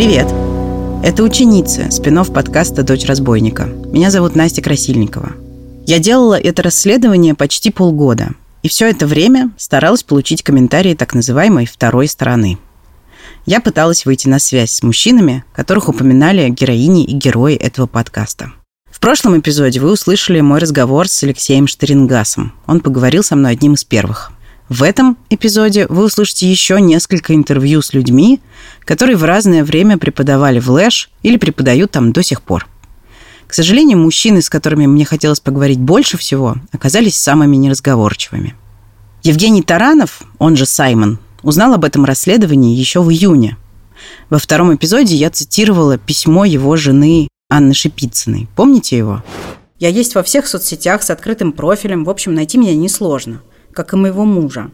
Привет! Это ученица, спин подкаста «Дочь разбойника». Меня зовут Настя Красильникова. Я делала это расследование почти полгода, и все это время старалась получить комментарии так называемой «второй стороны». Я пыталась выйти на связь с мужчинами, которых упоминали героини и герои этого подкаста. В прошлом эпизоде вы услышали мой разговор с Алексеем Штерингасом. Он поговорил со мной одним из первых – в этом эпизоде вы услышите еще несколько интервью с людьми, которые в разное время преподавали в Лэш или преподают там до сих пор. К сожалению, мужчины, с которыми мне хотелось поговорить больше всего, оказались самыми неразговорчивыми. Евгений Таранов, он же Саймон, узнал об этом расследовании еще в июне. Во втором эпизоде я цитировала письмо его жены Анны Шипицыной. Помните его? Я есть во всех соцсетях с открытым профилем. В общем, найти меня несложно как и моего мужа.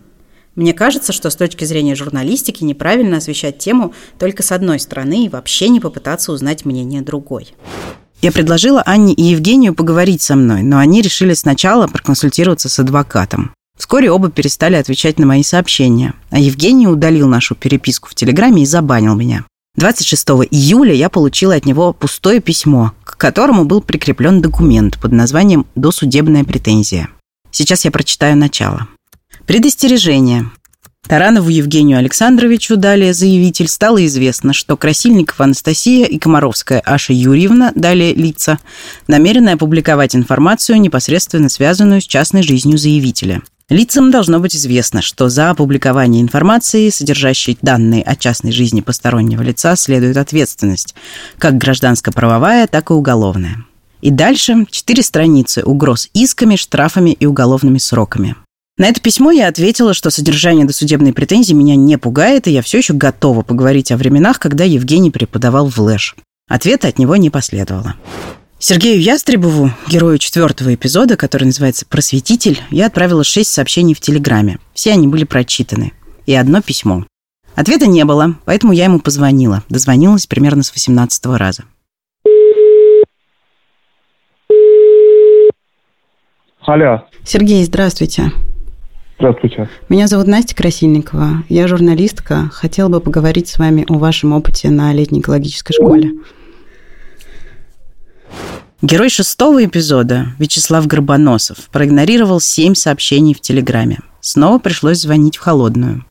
Мне кажется, что с точки зрения журналистики неправильно освещать тему только с одной стороны и вообще не попытаться узнать мнение другой. Я предложила Анне и Евгению поговорить со мной, но они решили сначала проконсультироваться с адвокатом. Вскоре оба перестали отвечать на мои сообщения, а Евгений удалил нашу переписку в Телеграме и забанил меня. 26 июля я получила от него пустое письмо, к которому был прикреплен документ под названием «Досудебная претензия». Сейчас я прочитаю начало. Предостережение. Таранову Евгению Александровичу, далее заявитель, стало известно, что Красильникова Анастасия и Комаровская Аша Юрьевна, далее лица, намерены опубликовать информацию, непосредственно связанную с частной жизнью заявителя. Лицам должно быть известно, что за опубликование информации, содержащей данные о частной жизни постороннего лица, следует ответственность, как гражданско-правовая, так и уголовная. И дальше четыре страницы угроз исками, штрафами и уголовными сроками. На это письмо я ответила, что содержание досудебной претензии меня не пугает, и я все еще готова поговорить о временах, когда Евгений преподавал в Лэш. Ответа от него не последовало. Сергею Ястребову, герою четвертого эпизода, который называется «Просветитель», я отправила шесть сообщений в Телеграме. Все они были прочитаны. И одно письмо. Ответа не было, поэтому я ему позвонила. Дозвонилась примерно с 18 раза. Алло. Сергей, здравствуйте. Здравствуйте. Меня зовут Настя Красильникова. Я журналистка. Хотела бы поговорить с вами о вашем опыте на летней экологической школе. Герой шестого эпизода, Вячеслав Горбоносов, проигнорировал семь сообщений в Телеграме. Снова пришлось звонить в холодную.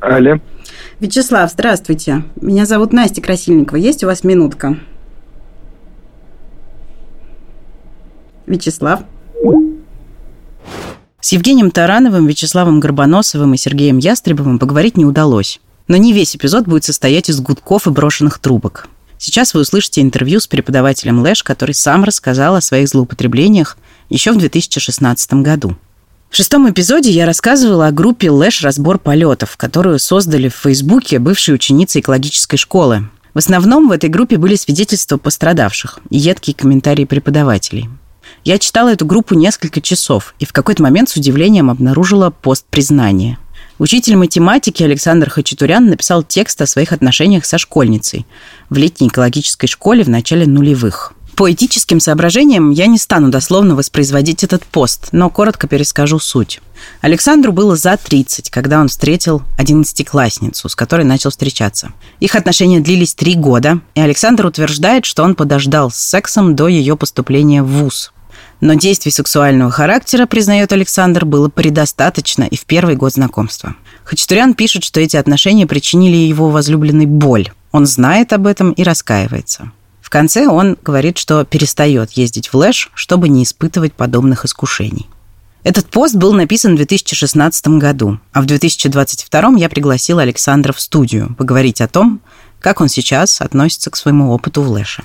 Алло. Вячеслав, здравствуйте. Меня зовут Настя Красильникова. Есть у вас минутка? Вячеслав. С Евгением Тарановым, Вячеславом Горбоносовым и Сергеем Ястребовым поговорить не удалось. Но не весь эпизод будет состоять из гудков и брошенных трубок. Сейчас вы услышите интервью с преподавателем Лэш, который сам рассказал о своих злоупотреблениях еще в 2016 году. В шестом эпизоде я рассказывала о группе «Лэш. Разбор полетов», которую создали в Фейсбуке бывшие ученицы экологической школы. В основном в этой группе были свидетельства пострадавших и едкие комментарии преподавателей. Я читала эту группу несколько часов и в какой-то момент с удивлением обнаружила пост признания. Учитель математики Александр Хачатурян написал текст о своих отношениях со школьницей в летней экологической школе в начале нулевых – по этическим соображениям я не стану дословно воспроизводить этот пост, но коротко перескажу суть. Александру было за 30, когда он встретил одиннадцатиклассницу, с которой начал встречаться. Их отношения длились три года, и Александр утверждает, что он подождал с сексом до ее поступления в ВУЗ. Но действий сексуального характера, признает Александр, было предостаточно и в первый год знакомства. Хачатурян пишет, что эти отношения причинили его возлюбленной боль. Он знает об этом и раскаивается. В конце он говорит, что перестает ездить в Лэш, чтобы не испытывать подобных искушений. Этот пост был написан в 2016 году, а в 2022 я пригласила Александра в студию поговорить о том, как он сейчас относится к своему опыту в Лэше.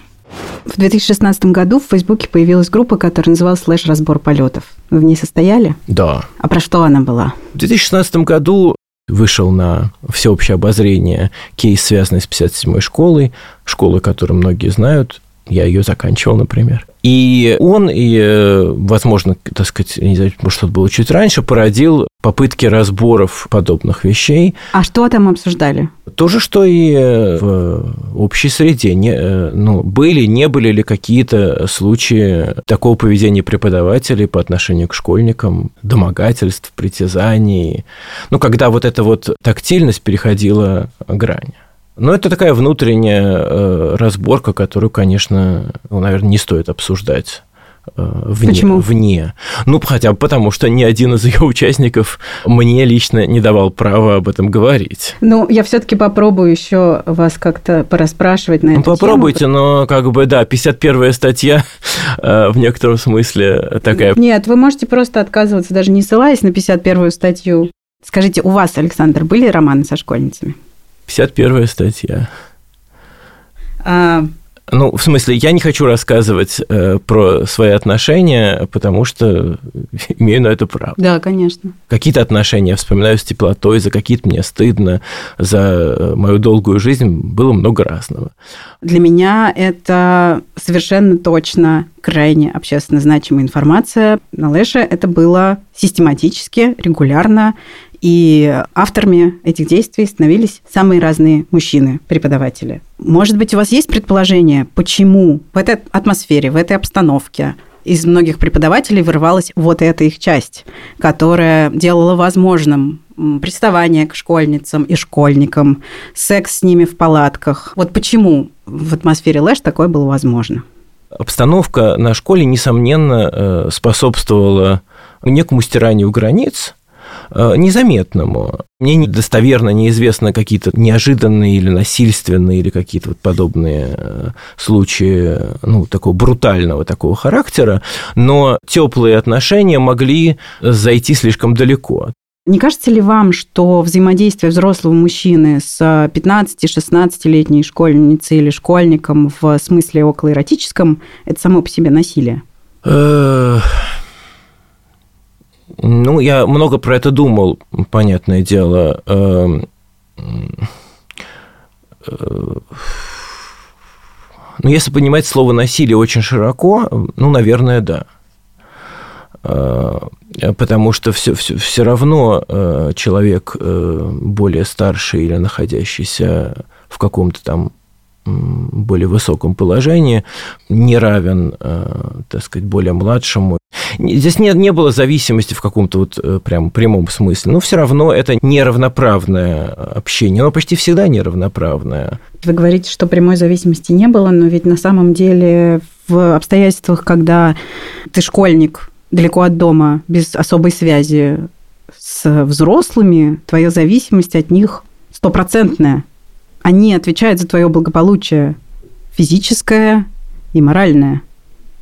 В 2016 году в Фейсбуке появилась группа, которая называлась «Слэш разбор полетов». Вы в ней состояли? Да. А про что она была? В 2016 году вышел на всеобщее обозрение кейс, связанный с 57-й школой, школы, которую многие знают, я ее заканчивал, например. И он, и, э, возможно, так сказать, не знаю, может, что-то было чуть раньше, породил попытки разборов подобных вещей. А что там обсуждали? То же, что и э, в общей среде. Не, э, ну, были, не были ли какие-то случаи такого поведения преподавателей по отношению к школьникам, домогательств, притязаний. Ну, когда вот эта вот тактильность переходила грань. Но это такая внутренняя э, разборка, которую, конечно, ну, наверное, не стоит обсуждать э, вне, Почему? вне. Ну, хотя бы потому, что ни один из ее участников мне лично не давал права об этом говорить. Ну, я все-таки попробую еще вас как-то порасспрашивать на Ну, эту попробуйте, тему. но как бы, да, 51-я статья э, в некотором смысле такая. Нет, вы можете просто отказываться, даже не ссылаясь на 51-ю статью. Скажите, у вас, Александр, были романы со школьницами? 51-я статья. А, Ну, в смысле, я не хочу рассказывать э, про свои отношения, потому что имею на это право. да, конечно. Какие-то отношения я вспоминаю с теплотой, за какие-то мне стыдно, за э, мою долгую жизнь было много разного. Для меня это совершенно точно крайне общественно значимая информация. На Лэше это было систематически, регулярно, и авторами этих действий становились самые разные мужчины, преподаватели. Может быть, у вас есть предположение, почему в этой атмосфере, в этой обстановке из многих преподавателей вырывалась вот эта их часть, которая делала возможным приставание к школьницам и школьникам, секс с ними в палатках. Вот почему в атмосфере Лэш такое было возможно? Обстановка на школе, несомненно, э, способствовала некому стиранию границ, незаметному. Мне недостоверно неизвестно какие-то неожиданные или насильственные или какие-то вот подобные э, случаи ну, такого брутального такого характера, но теплые отношения могли зайти слишком далеко. Не кажется ли вам, что взаимодействие взрослого мужчины с 15-16-летней школьницей или школьником в смысле околоэротическом – это само по себе насилие? Ну, я много про это думал, понятное дело. Эм, э, Ну, если понимать слово насилие очень широко, ну, наверное, да. Э, Потому что все, все, все равно э, человек более старший или находящийся в каком-то там более высоком положении не равен, э, так сказать, более младшему. Здесь не, не было зависимости в каком-то вот э, прям прямом смысле, но все равно это неравноправное общение, оно почти всегда неравноправное. Вы говорите, что прямой зависимости не было, но ведь на самом деле в обстоятельствах, когда ты школьник далеко от дома, без особой связи с взрослыми, твоя зависимость от них стопроцентная. Они отвечают за твое благополучие физическое и моральное.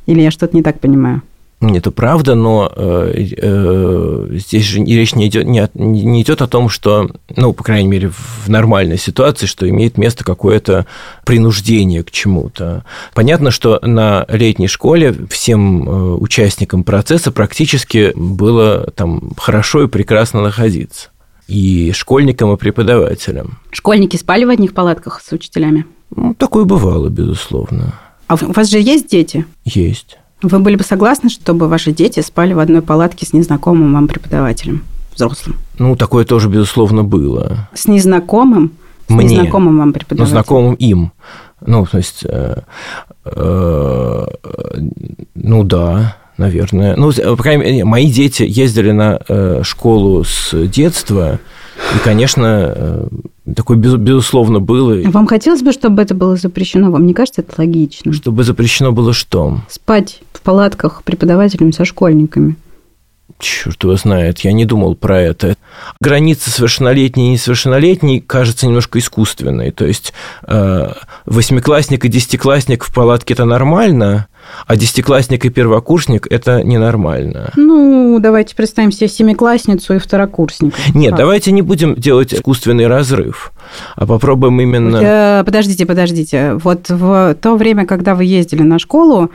Или я что-то не так понимаю? Это правда, но э, э, здесь же речь не идет, не, не идет о том, что, ну, по крайней мере, в нормальной ситуации, что имеет место какое-то принуждение к чему-то. Понятно, что на летней школе всем э, участникам процесса практически было там хорошо и прекрасно находиться. И школьникам, и преподавателям. Школьники спали в одних палатках с учителями? Ну, такое бывало, безусловно. А у вас же есть дети? Есть. Вы были бы согласны, чтобы ваши дети спали в одной палатке с незнакомым вам преподавателем, взрослым? Ну, такое тоже, безусловно, было. С незнакомым, с Мне. незнакомым вам ну, преподавателем? знакомым им. Ну, то есть, э, э, ну да, наверное. Ну, по крайней мере, мои дети ездили на э, школу с детства, и, конечно, э, такое без- безусловно было, Вам хотелось бы, чтобы это было запрещено? Вам не кажется это логично? чтобы запрещено было что? Спать в палатках преподавателями со школьниками. Черт его знает, я не думал про это. Граница совершеннолетней и несовершеннолетней кажется немножко искусственной. То есть э, восьмиклассник и десятиклассник в палатке это нормально, а десятиклассник и первокурсник это ненормально. Ну, давайте представим себе семиклассницу и второкурсника. Нет, Как? давайте не будем делать искусственный разрыв, а попробуем именно... Э, Подождите, подождите. Вот в то время, когда вы ездили на школу,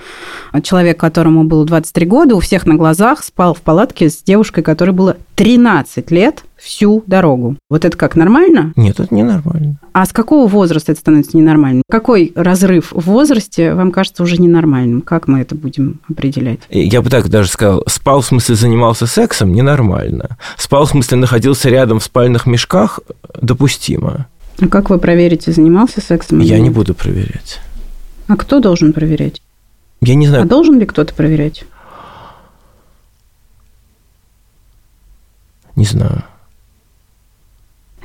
человек, которому было 23 года, у всех на глазах спал в палатке с девушкой, которой было 13 лет, всю дорогу. Вот это как, нормально? Нет, это ненормально. А с какого возраста это становится ненормальным? Какой разрыв в возрасте вам кажется уже ненормальным? Как мы это будем определять? Я бы так даже сказал, спал в смысле занимался сексом ненормально. Спал в смысле находился рядом в спальных мешках допустимо. А как вы проверите, занимался сексом? Я не буду проверять. А кто должен проверять? Я не знаю. А должен ли кто-то проверять? Не знаю.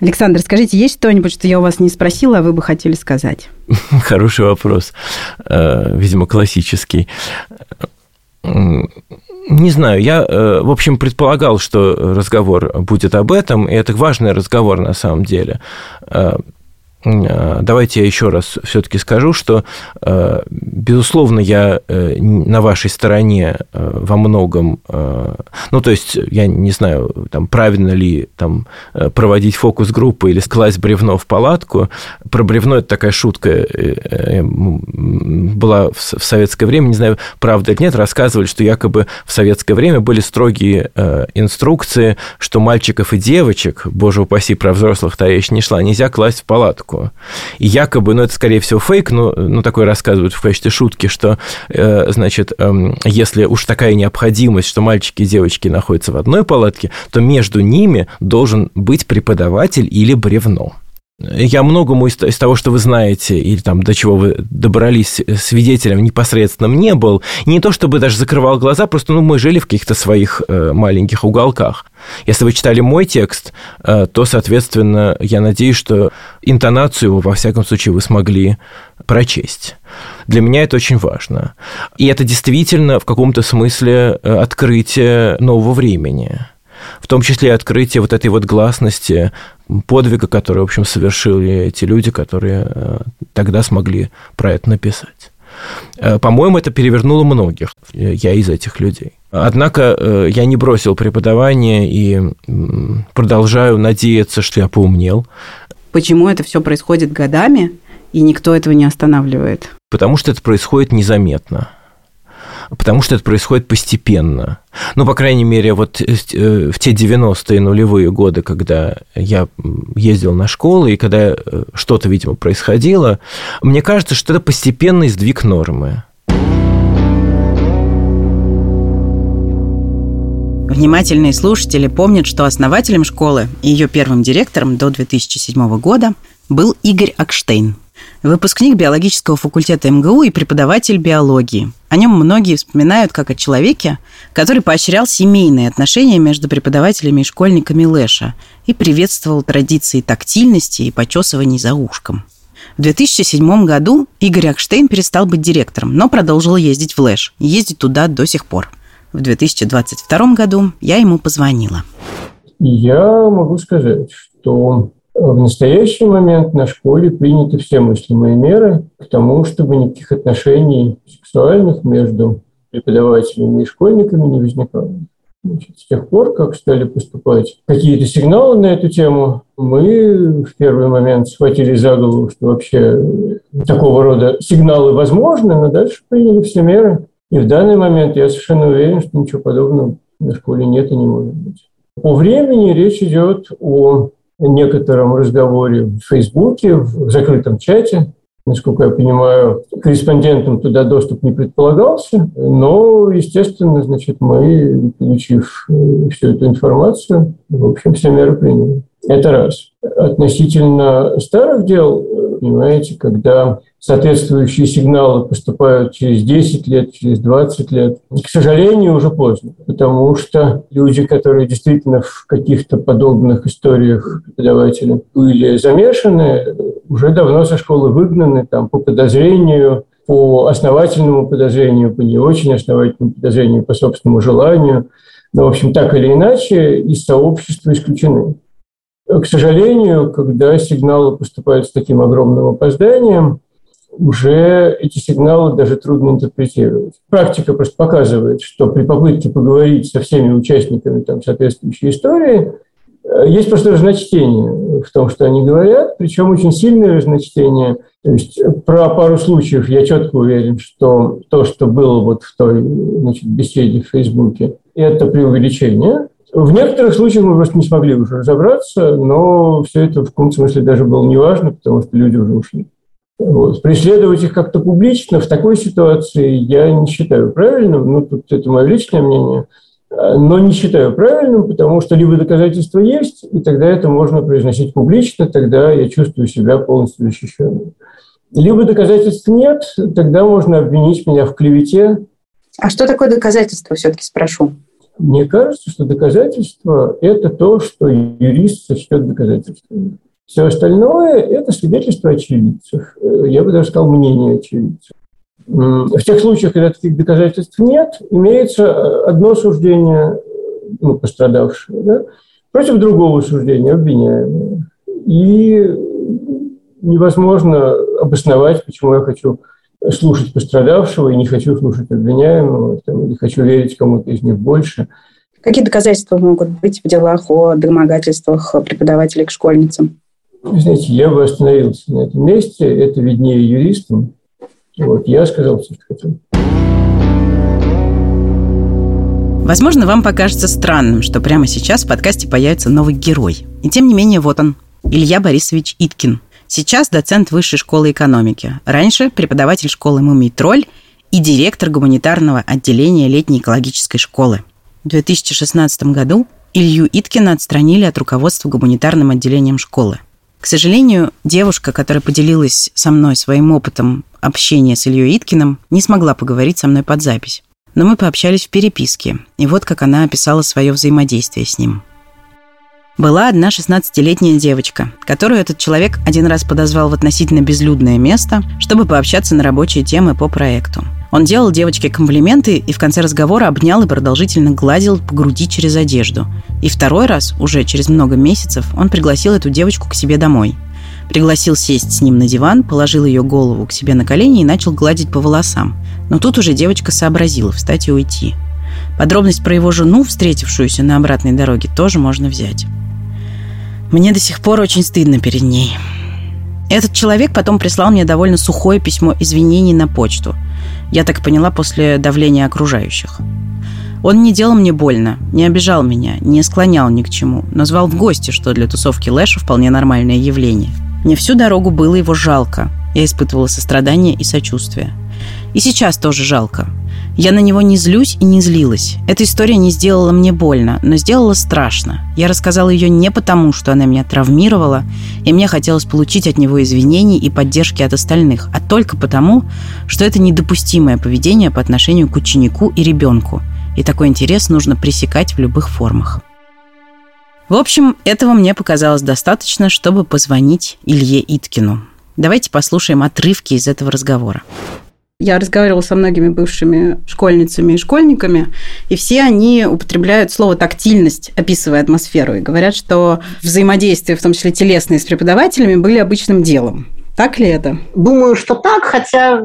Александр, скажите, есть что-нибудь, что я у вас не спросила, а вы бы хотели сказать? Хороший вопрос. Э, видимо, классический. Не знаю, я, э, в общем, предполагал, что разговор будет об этом, и это важный разговор на самом деле. Э, давайте я еще раз все-таки скажу, что, э, безусловно, я э, на вашей стороне во многом, ну, то есть, я не знаю, там, правильно ли там, проводить фокус-группы или класть бревно в палатку. Про бревно это такая шутка была в советское время, не знаю, правда или нет, рассказывали, что якобы в советское время были строгие инструкции, что мальчиков и девочек, боже упаси, про взрослых-то речь не шла, нельзя класть в палатку палатку. И якобы, ну, это, скорее всего, фейк, но, ну, такое рассказывают в качестве шутки, что, э, значит, э, если уж такая необходимость, что мальчики и девочки находятся в одной палатке, то между ними должен быть преподаватель или бревно. Я многому из, из того, что вы знаете, или там до чего вы добрались свидетелем непосредственным не был. Не то чтобы даже закрывал глаза, просто ну, мы жили в каких-то своих э, маленьких уголках. Если вы читали мой текст, э, то, соответственно, я надеюсь, что интонацию его, во всяком случае, вы смогли прочесть. Для меня это очень важно. И это действительно в каком-то смысле э, открытие нового времени в том числе и открытие вот этой вот гласности подвига, который, в общем, совершили эти люди, которые э, тогда смогли про это написать. Э, по-моему, это перевернуло многих. Я из этих людей. Однако э, я не бросил преподавание и продолжаю надеяться, что я поумнел. Почему это все происходит годами, и никто этого не останавливает? Потому что это происходит незаметно потому что это происходит постепенно. Ну, по крайней мере, вот э, э, в те 90-е нулевые годы, когда я ездил на школу, и когда э, что-то, видимо, происходило, мне кажется, что это постепенный сдвиг нормы. Внимательные слушатели помнят, что основателем школы и ее первым директором до 2007 года был Игорь Акштейн, выпускник биологического факультета МГУ и преподаватель биологии. О нем многие вспоминают как о человеке, который поощрял семейные отношения между преподавателями и школьниками Лэша и приветствовал традиции тактильности и почесываний за ушком. В 2007 году Игорь Акштейн перестал быть директором, но продолжил ездить в Лэш и ездить туда до сих пор. В 2022 году я ему позвонила. Я могу сказать, что в настоящий момент на школе приняты все мыслимые меры к тому, чтобы никаких отношений сексуальных между преподавателями и школьниками не возникало. Значит, с тех пор, как стали поступать какие-то сигналы на эту тему, мы в первый момент схватили за голову, что вообще такого рода сигналы возможны, но дальше приняли все меры. И в данный момент я совершенно уверен, что ничего подобного на школе нет и не может быть. По времени речь идет о некотором разговоре в Фейсбуке, в закрытом чате. Насколько я понимаю, корреспондентам туда доступ не предполагался, но, естественно, значит, мы, получив э, всю эту информацию, в общем, все меры приняли. Это раз. Относительно старых дел, понимаете, когда соответствующие сигналы поступают через 10 лет, через 20 лет. К сожалению, уже поздно, потому что люди, которые действительно в каких-то подобных историях преподавателям были замешаны, уже давно со школы выгнаны там, по подозрению, по основательному подозрению, по не очень основательному подозрению, по собственному желанию. Но, в общем, так или иначе, из сообщества исключены. К сожалению, когда сигналы поступают с таким огромным опозданием, уже эти сигналы даже трудно интерпретировать. Практика просто показывает, что при попытке поговорить со всеми участниками там, соответствующей истории э, есть просто разночтение в том, что они говорят, причем очень сильное разночтение. То есть про пару случаев я четко уверен, что то, что было вот в той значит, беседе в Фейсбуке, это преувеличение. В некоторых случаях мы просто не смогли уже разобраться, но все это в каком-то смысле даже было неважно, потому что люди уже ушли. Вот. Преследовать их как-то публично в такой ситуации я не считаю правильным. Ну, тут это мое личное мнение. Но не считаю правильным, потому что либо доказательства есть, и тогда это можно произносить публично, тогда я чувствую себя полностью защищенным. Либо доказательств нет, тогда можно обвинить меня в клевете. А что такое доказательство, все-таки спрошу? Мне кажется, что доказательство – это то, что юрист сочтет доказательствами. Все остальное – это свидетельство очевидцев. Э, я бы даже сказал, мнение очевидцев. В тех случаях, когда таких доказательств нет, имеется э, одно суждение ну, пострадавшего да, против другого суждения обвиняемого. И невозможно обосновать, почему я хочу слушать пострадавшего и не хочу слушать обвиняемого, там, или хочу верить кому-то из них больше. Какие доказательства могут быть в делах о домогательствах преподавателей к школьницам? Знаете, я бы остановился на этом месте. Это виднее юристам. Вот, я сказал все, что хотел. Возможно, вам покажется странным, что прямо сейчас в подкасте появится новый герой. И тем не менее, вот он, Илья Борисович Иткин. Сейчас доцент Высшей школы экономики. Раньше преподаватель школы «Мумий Тролль» и директор гуманитарного отделения летней экологической школы. В 2016 году Илью Иткина отстранили от руководства гуманитарным отделением школы. К сожалению, девушка, которая поделилась со мной своим опытом общения с Ильей Иткиным, не смогла поговорить со мной под запись. Но мы пообщались в переписке, и вот как она описала свое взаимодействие с ним. Была одна 16-летняя девочка, которую этот человек один раз подозвал в относительно безлюдное место, чтобы пообщаться на рабочие темы по проекту. Он делал девочке комплименты и в конце разговора обнял и продолжительно гладил по груди через одежду. И второй раз, уже через много месяцев, он пригласил эту девочку к себе домой. Пригласил сесть с ним на диван, положил ее голову к себе на колени и начал гладить по волосам. Но тут уже девочка сообразила встать и уйти. Подробность про его жену, встретившуюся на обратной дороге, тоже можно взять. Мне до сих пор очень стыдно перед ней. Этот человек потом прислал мне довольно сухое письмо извинений на почту. Я так поняла после давления окружающих. Он не делал мне больно, не обижал меня, не склонял ни к чему, но звал в гости, что для тусовки Лэша вполне нормальное явление. Мне всю дорогу было его жалко. Я испытывала сострадание и сочувствие. И сейчас тоже жалко. Я на него не злюсь и не злилась. Эта история не сделала мне больно, но сделала страшно. Я рассказала ее не потому, что она меня травмировала, и мне хотелось получить от него извинений и поддержки от остальных, а только потому, что это недопустимое поведение по отношению к ученику и ребенку. И такой интерес нужно пресекать в любых формах. В общем, этого мне показалось достаточно, чтобы позвонить Илье Иткину. Давайте послушаем отрывки из этого разговора. Я разговаривала со многими бывшими школьницами и школьниками, и все они употребляют слово «тактильность», описывая атмосферу, и говорят, что взаимодействие, в том числе телесные, с преподавателями были обычным делом. Так ли это? Думаю, что так, хотя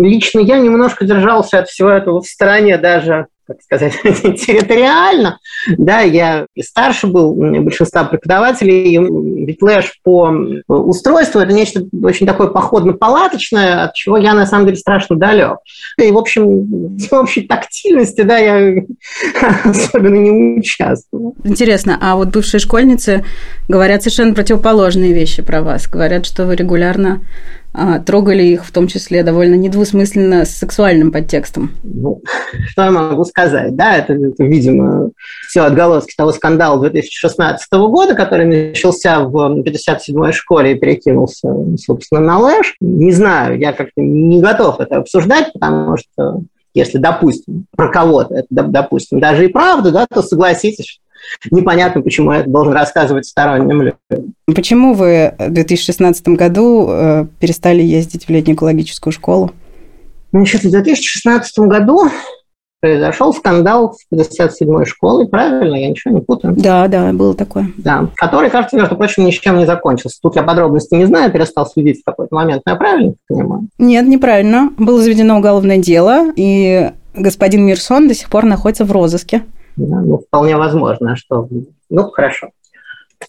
лично я немножко держался от всего этого в стороне даже как сказать, территориально. Да, я и старше был большинства преподавателей. Ведь лэш по устройству – это нечто очень такое походно-палаточное, от чего я, на самом деле, страшно далек. И, в общем, в общей тактильности, да, я особенно не участвую. Интересно, а вот бывшие школьницы говорят совершенно противоположные вещи про вас. Говорят, что вы регулярно трогали их в том числе довольно недвусмысленно с сексуальным подтекстом. Ну, что я могу сказать? Да, это, это видимо, все отголоски того скандала 2016 года, который начался в 57-й школе и перекинулся, собственно, на Лэш. Не знаю, я как-то не готов это обсуждать, потому что если, допустим, про кого-то, это, допустим, даже и правда, да, то согласитесь, непонятно, почему я это должен рассказывать сторонним людям. Почему вы в 2016 году э, перестали ездить в летнюю экологическую школу? Значит, в 2016 году произошел скандал с 57-й школой, правильно? Я ничего не путаю. Да, да, было такое. Да, который, кажется, между прочим, ничем не закончился. Тут я подробности не знаю, перестал следить в какой-то момент, но я правильно понимаю? Нет, неправильно. Было заведено уголовное дело, и господин Мирсон до сих пор находится в розыске. Да, ну, вполне возможно, что... Ну, хорошо.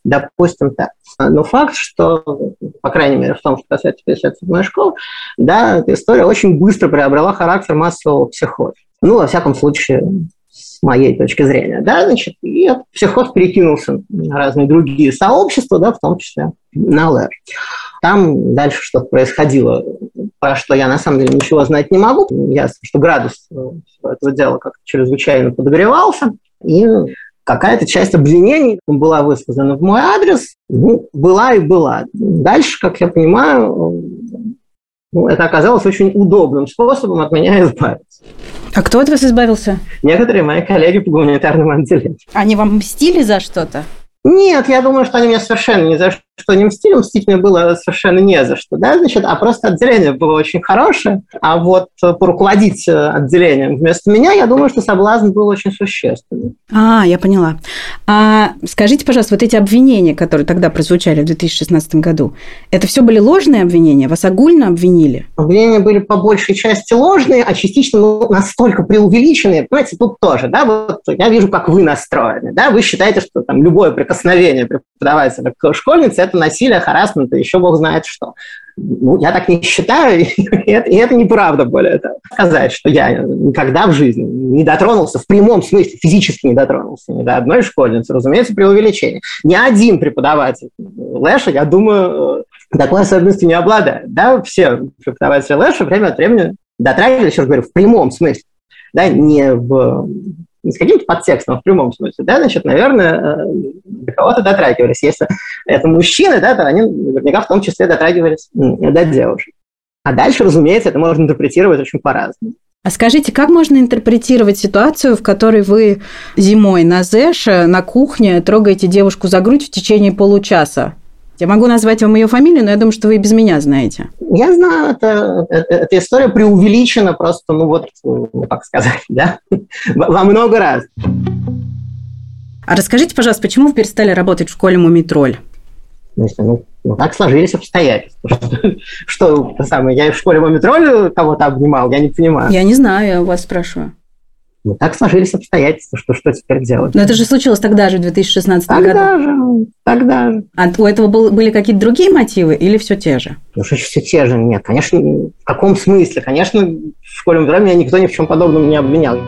Допустим так. Но факт, что, по крайней мере, в том, что касается 57-й школы, да, эта история очень быстро приобрела характер массового психоза. Ну, во всяком случае, с моей точки зрения, да, значит, и этот психоз перекинулся на разные другие сообщества, да, в том числе на ЛР. Там дальше что-то происходило, про что я на самом деле ничего знать не могу. Ясно, что градус этого дела как-то чрезвычайно подогревался, и какая-то часть обвинений была высказана в мой адрес, ну, была и была. Дальше, как я понимаю, ну, это оказалось очень удобным способом от меня избавиться. А кто от вас избавился? Некоторые мои коллеги по гуманитарному отделению. Они вам мстили за что-то? Нет, я думаю, что они меня совершенно ни за что не мстили, мстить мне было совершенно не за что, да, значит, а просто отделение было очень хорошее, а вот поруководить э, отделением вместо меня, я думаю, что соблазн был очень существенный. А, я поняла. А скажите, пожалуйста, вот эти обвинения, которые тогда прозвучали в 2016 году, это все были ложные обвинения? Вас огульно обвинили? Обвинения были по большей части ложные, а частично ну, настолько преувеличенные. Понимаете, тут тоже, да, вот я вижу, как вы настроены, да, вы считаете, что там любое прикосновение преподавателя к школьнице это насилие, харасмент, и еще бог знает что. Ну, я так не считаю, и это, и это неправда, более того. Сказать, что я никогда в жизни не дотронулся, в прямом смысле, физически не дотронулся ни до одной школьницы, разумеется, при увеличении. Ни один преподаватель Лэша, я думаю, такой особенностью не обладает. Да, все преподаватели Лэша время от времени дотрагивались, еще раз говорю, в прямом смысле, да, не в с каким-то подтекстом в прямом смысле, да, значит, наверное, э, до кого-то дотрагивались. Если это мужчины, да, то они наверняка в том числе дотрагивались до девушек. А дальше, разумеется, это можно интерпретировать очень по-разному. А скажите, как можно интерпретировать ситуацию, в которой вы зимой на Зэше на кухне трогаете девушку за грудь в течение получаса? Я могу назвать вам ее фамилию, но я думаю, что вы и без меня знаете. Я знаю, это, это, эта история преувеличена просто, ну вот, ну, как сказать, да, во много раз. А расскажите, пожалуйста, почему вы перестали работать в школе «Мумитроль»? Ну, ну, так сложились обстоятельства. Что, что самое, я в школе «Мумитроль» кого-то обнимал, я не понимаю. Я не знаю, я у вас спрашиваю. Ну, так сложились обстоятельства, что что теперь делать? Но это же случилось тогда же, в 2016 тогда году. Тогда же, тогда же. А у этого был, были какие-то другие мотивы или все те же? Ну, что все те же? Нет, конечно, в каком смысле? Конечно, в школьном драме меня никто ни в чем подобном не обвинял.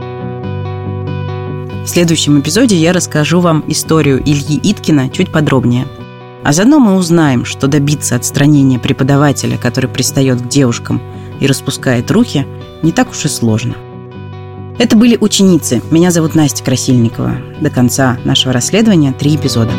В следующем эпизоде я расскажу вам историю Ильи Иткина чуть подробнее. А заодно мы узнаем, что добиться отстранения преподавателя, который пристает к девушкам и распускает руки, не так уж и сложно. Это были ученицы. Меня зовут Настя Красильникова. До конца нашего расследования три эпизода.